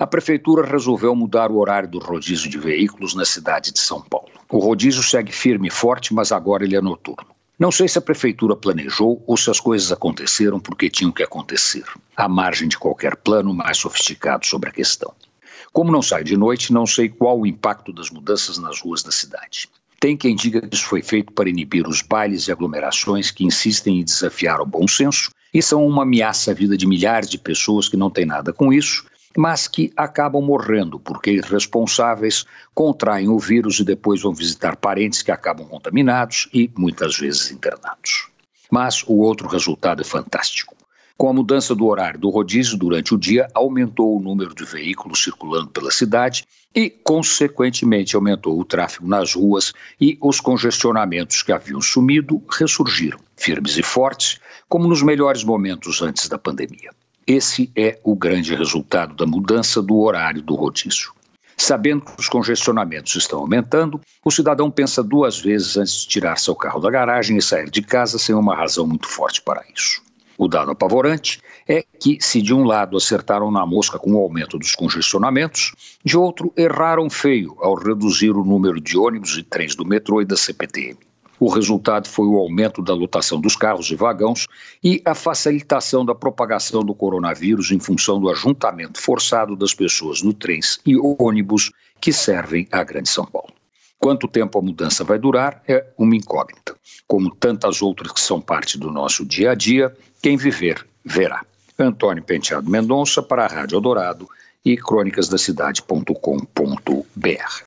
a prefeitura resolveu mudar o horário do rodízio de veículos na cidade de São Paulo. O rodízio segue firme e forte, mas agora ele é noturno. Não sei se a prefeitura planejou ou se as coisas aconteceram porque tinham que acontecer, à margem de qualquer plano mais sofisticado sobre a questão. Como não sai de noite, não sei qual o impacto das mudanças nas ruas da cidade. Tem quem diga que isso foi feito para inibir os bailes e aglomerações que insistem em desafiar o bom senso e são uma ameaça à vida de milhares de pessoas que não têm nada com isso mas que acabam morrendo porque irresponsáveis contraem o vírus e depois vão visitar parentes que acabam contaminados e muitas vezes internados. Mas o outro resultado é fantástico. Com a mudança do horário do rodízio durante o dia, aumentou o número de veículos circulando pela cidade e, consequentemente, aumentou o tráfego nas ruas e os congestionamentos que haviam sumido ressurgiram, firmes e fortes, como nos melhores momentos antes da pandemia. Esse é o grande resultado da mudança do horário do rodízio. Sabendo que os congestionamentos estão aumentando, o cidadão pensa duas vezes antes de tirar seu carro da garagem e sair de casa sem uma razão muito forte para isso. O dado apavorante é que, se de um lado acertaram na mosca com o aumento dos congestionamentos, de outro erraram feio ao reduzir o número de ônibus e trens do metrô e da CPTM. O resultado foi o aumento da lotação dos carros e vagões e a facilitação da propagação do coronavírus em função do ajuntamento forçado das pessoas no trens e ônibus que servem à Grande São Paulo. Quanto tempo a mudança vai durar é uma incógnita. Como tantas outras que são parte do nosso dia a dia, quem viver, verá. Antônio Penteado Mendonça para a Rádio Eldorado e crônicasdacidade.com.br.